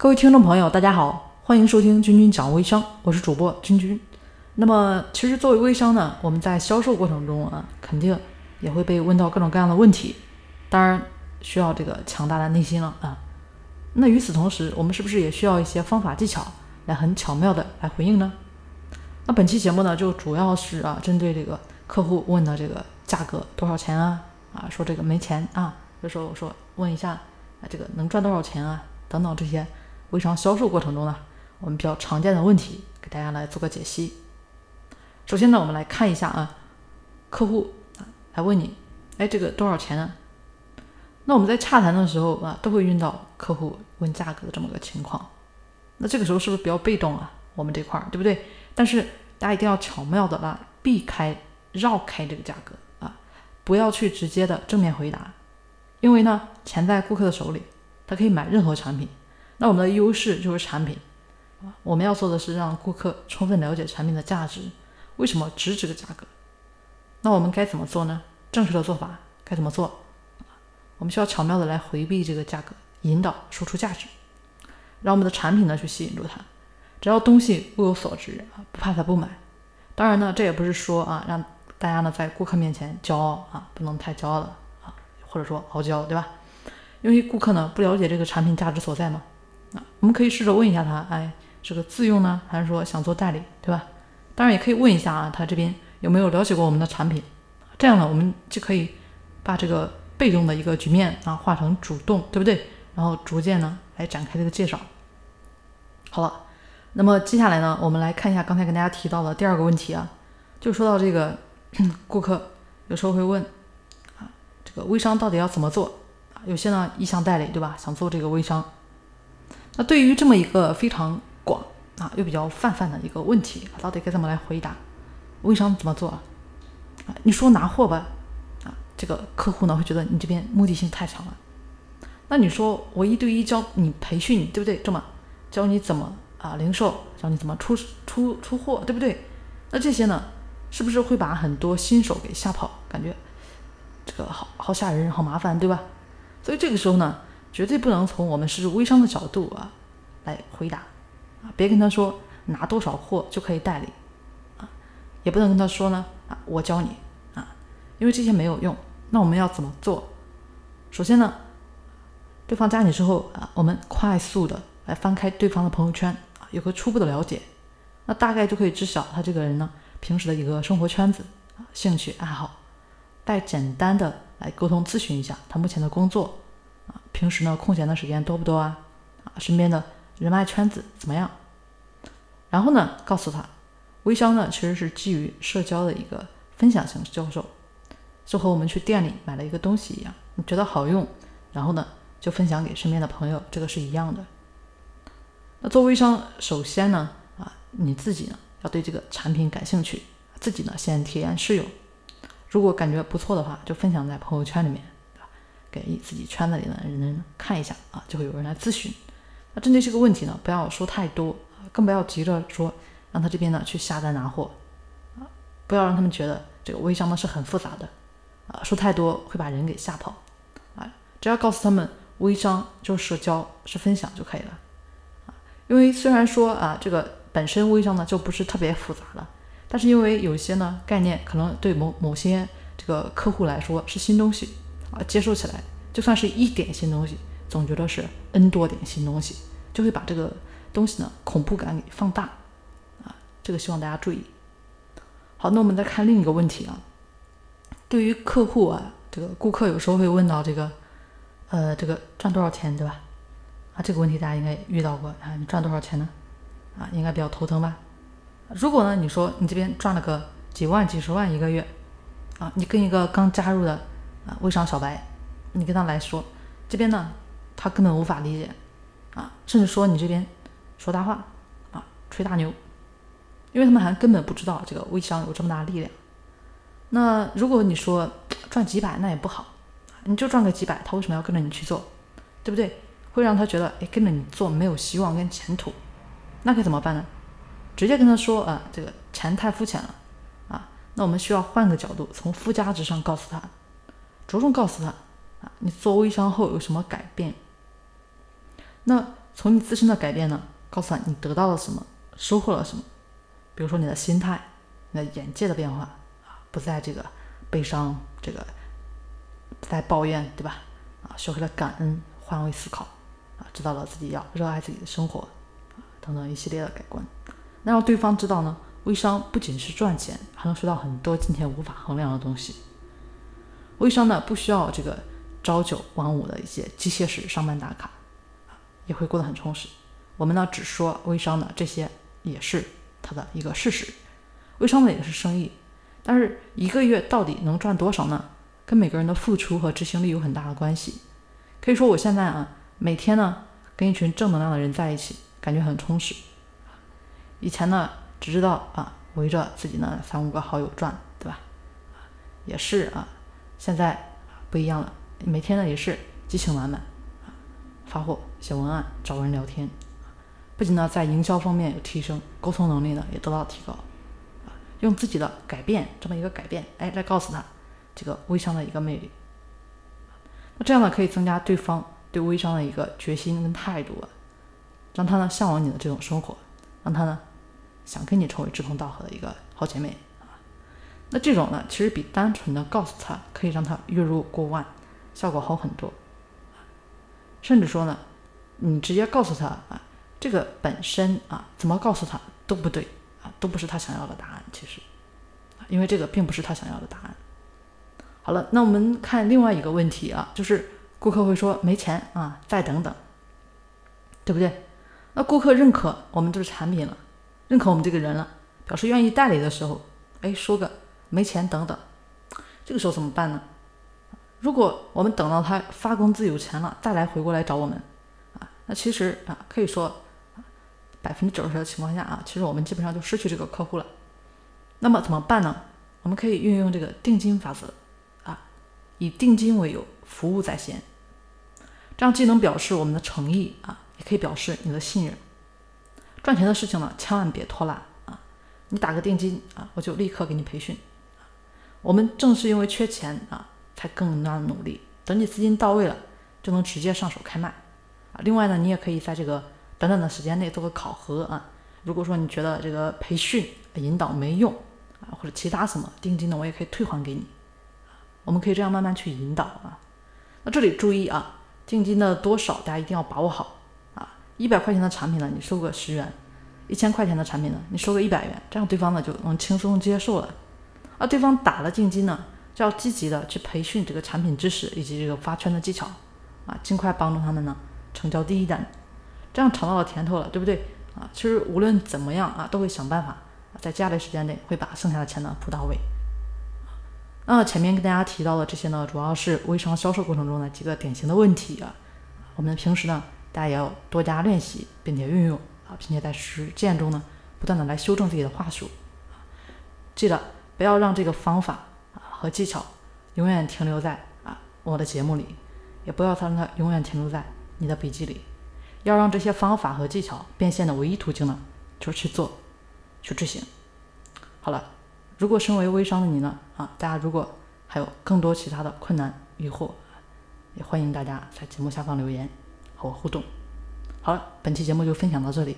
各位听众朋友，大家好，欢迎收听君君讲微商，我是主播君君。那么，其实作为微商呢，我们在销售过程中啊，肯定也会被问到各种各样的问题，当然需要这个强大的内心了啊。那与此同时，我们是不是也需要一些方法技巧来很巧妙的来回应呢？那本期节目呢，就主要是啊，针对这个客户问的这个价格多少钱啊，啊，说这个没钱啊，有时候说问一下啊，这个能赚多少钱啊，等等这些微商销售过程中呢，我们比较常见的问题，给大家来做个解析。首先呢，我们来看一下啊，客户啊来问你，哎，这个多少钱呢？那我们在洽谈的时候啊，都会遇到客户问价格的这么个情况。那这个时候是不是比较被动啊？我们这块儿对不对？但是大家一定要巧妙的来避开、绕开这个价格啊，不要去直接的正面回答，因为呢，钱在顾客的手里，他可以买任何产品。那我们的优势就是产品啊，我们要做的是让顾客充分了解产品的价值，为什么值这个价格？那我们该怎么做呢？正确的做法该怎么做？我们需要巧妙的来回避这个价格，引导输出价值，让我们的产品呢去吸引住他。只要东西物有所值啊，不怕他不买。当然呢，这也不是说啊，让大家呢在顾客面前骄傲啊，不能太骄傲了啊，或者说傲娇，对吧？因为顾客呢不了解这个产品价值所在嘛。啊，我们可以试着问一下他，哎，这个自用呢，还是说想做代理，对吧？当然也可以问一下啊，他这边有没有了解过我们的产品？这样呢，我们就可以把这个被动的一个局面啊，化成主动，对不对？然后逐渐呢来展开这个介绍。好了。那么接下来呢，我们来看一下刚才跟大家提到的第二个问题啊，就说到这个顾客有时候会问啊，这个微商到底要怎么做啊？有些呢意向代理对吧，想做这个微商。那对于这么一个非常广啊又比较泛泛的一个问题，到底该怎么来回答？微商怎么做啊？你说拿货吧，啊，这个客户呢会觉得你这边目的性太强了。那你说我一对一教你培训，对不对？这么教你怎么？啊，零售教你怎么出出出货，对不对？那这些呢，是不是会把很多新手给吓跑？感觉这个好好吓人，好麻烦，对吧？所以这个时候呢，绝对不能从我们是微商的角度啊来回答啊，别跟他说拿多少货就可以代理啊，也不能跟他说呢啊，我教你啊，因为这些没有用。那我们要怎么做？首先呢，对方加你之后啊，我们快速的来翻开对方的朋友圈啊。有个初步的了解，那大概就可以知晓他这个人呢平时的一个生活圈子啊、兴趣爱好，再简单的来沟通咨询一下他目前的工作，平时呢空闲的时间多不多啊？啊，身边的人脉圈子怎么样？然后呢，告诉他，微商呢其实是基于社交的一个分享型销售，就和我们去店里买了一个东西一样，你觉得好用，然后呢就分享给身边的朋友，这个是一样的。那做微商，首先呢，啊，你自己呢要对这个产品感兴趣，自己呢先体验试用，如果感觉不错的话，就分享在朋友圈里面，给自己圈子里的人看一下啊，就会有人来咨询。那针对这个问题呢，不要说太多，更不要急着说让他这边呢去下单拿货，啊，不要让他们觉得这个微商呢是很复杂的，啊，说太多会把人给吓跑，啊，只要告诉他们微商就是社交，是分享就可以了啊。因为虽然说啊，这个本身微商呢就不是特别复杂了，但是因为有些呢概念可能对某某些这个客户来说是新东西啊，接受起来就算是一点新东西，总觉得是 N 多点新东西，就会把这个东西呢恐怖感给放大啊，这个希望大家注意。好，那我们再看另一个问题啊，对于客户啊，这个顾客有时候会问到这个，呃，这个赚多少钱，对吧？啊，这个问题大家应该遇到过啊，你赚多少钱呢？啊，应该比较头疼吧？如果呢，你说你这边赚了个几万、几十万一个月，啊，你跟一个刚加入的啊微商小白，你跟他来说，这边呢，他根本无法理解，啊，甚至说你这边说大话，啊，吹大牛，因为他们还根本不知道这个微商有这么大力量。那如果你说赚几百，那也不好，你就赚个几百，他为什么要跟着你去做？对不对？会让他觉得，哎，跟着你做没有希望跟前途，那该怎么办呢？直接跟他说啊，这个钱太肤浅了啊，那我们需要换个角度，从附加值上告诉他，着重告诉他啊，你做微商后有什么改变？那从你自身的改变呢，告诉他你得到了什么，收获了什么。比如说你的心态、你的眼界的变化啊，不再这个悲伤，这个不再抱怨，对吧？啊，学会了感恩，换位思考，啊，知道了自己要热爱自己的生活，啊，等等一系列的改观。那让对方知道呢，微商不仅是赚钱，还能学到很多金钱无法衡量的东西。微商呢，不需要这个朝九晚五的一些机械式上班打卡，啊，也会过得很充实。我们呢，只说微商的这些也是它的一个事实。微商呢也是生意，但是一个月到底能赚多少呢？跟每个人的付出和执行力有很大的关系。可以说我现在啊，每天呢跟一群正能量的人在一起，感觉很充实。以前呢，只知道啊围着自己呢三五个好友转，对吧？也是啊。现在不一样了，每天呢也是激情满满啊，发货、写文案、找人聊天，不仅呢在营销方面有提升，沟通能力呢也得到提高啊，用自己的改变这么一个改变，哎，来告诉他这个微商的一个魅力。那这样呢可以增加对方对微商的一个决心跟态度啊，让他呢向往你的这种生活，让他呢想跟你成为志同道合的一个好姐妹。那这种呢，其实比单纯的告诉他可以让他月入过万，效果好很多。甚至说呢，你直接告诉他啊，这个本身啊，怎么告诉他都不对啊，都不是他想要的答案。其实，因为这个并不是他想要的答案。好了，那我们看另外一个问题啊，就是顾客会说没钱啊，再等等，对不对？那顾客认可我们这个产品了，认可我们这个人了，表示愿意代理的时候，哎，说个。没钱等等，这个时候怎么办呢？如果我们等到他发工资有钱了再来回过来找我们，啊，那其实啊可以说，百分之九十的情况下啊，其实我们基本上就失去这个客户了。那么怎么办呢？我们可以运用这个定金法则，啊，以定金为由，服务在先，这样既能表示我们的诚意啊，也可以表示你的信任。赚钱的事情呢，千万别拖拉啊！你打个定金啊，我就立刻给你培训。我们正是因为缺钱啊，才更加努力。等你资金到位了，就能直接上手开卖啊。另外呢，你也可以在这个短短的时间内做个考核啊。如果说你觉得这个培训引导没用啊，或者其他什么定金呢，我也可以退还给你。我们可以这样慢慢去引导啊。那这里注意啊，定金的多少大家一定要把握好啊。一百块钱的产品呢，你收个十元；一千块钱的产品呢，你收个一百元，这样对方呢就能轻松接受了。而对方打了定金呢，就要积极的去培训这个产品知识以及这个发圈的技巧，啊，尽快帮助他们呢成交第一单，这样尝到了甜头了，对不对？啊，其实无论怎么样啊，都会想办法在接下来时间内会把剩下的钱呢补到位。那前面跟大家提到的这些呢，主要是微商销售过程中的几个典型的问题啊，我们平时呢大家也要多加练习，并且运用啊，并且在实践中呢不断的来修正自己的话术，记得。不要让这个方法啊和技巧永远停留在啊我的节目里，也不要让它永远停留在你的笔记里。要让这些方法和技巧变现的唯一途径呢，就是去做，去执行。好了，如果身为微商的你呢啊，大家如果还有更多其他的困难疑惑，也欢迎大家在节目下方留言和我互动。好了，本期节目就分享到这里。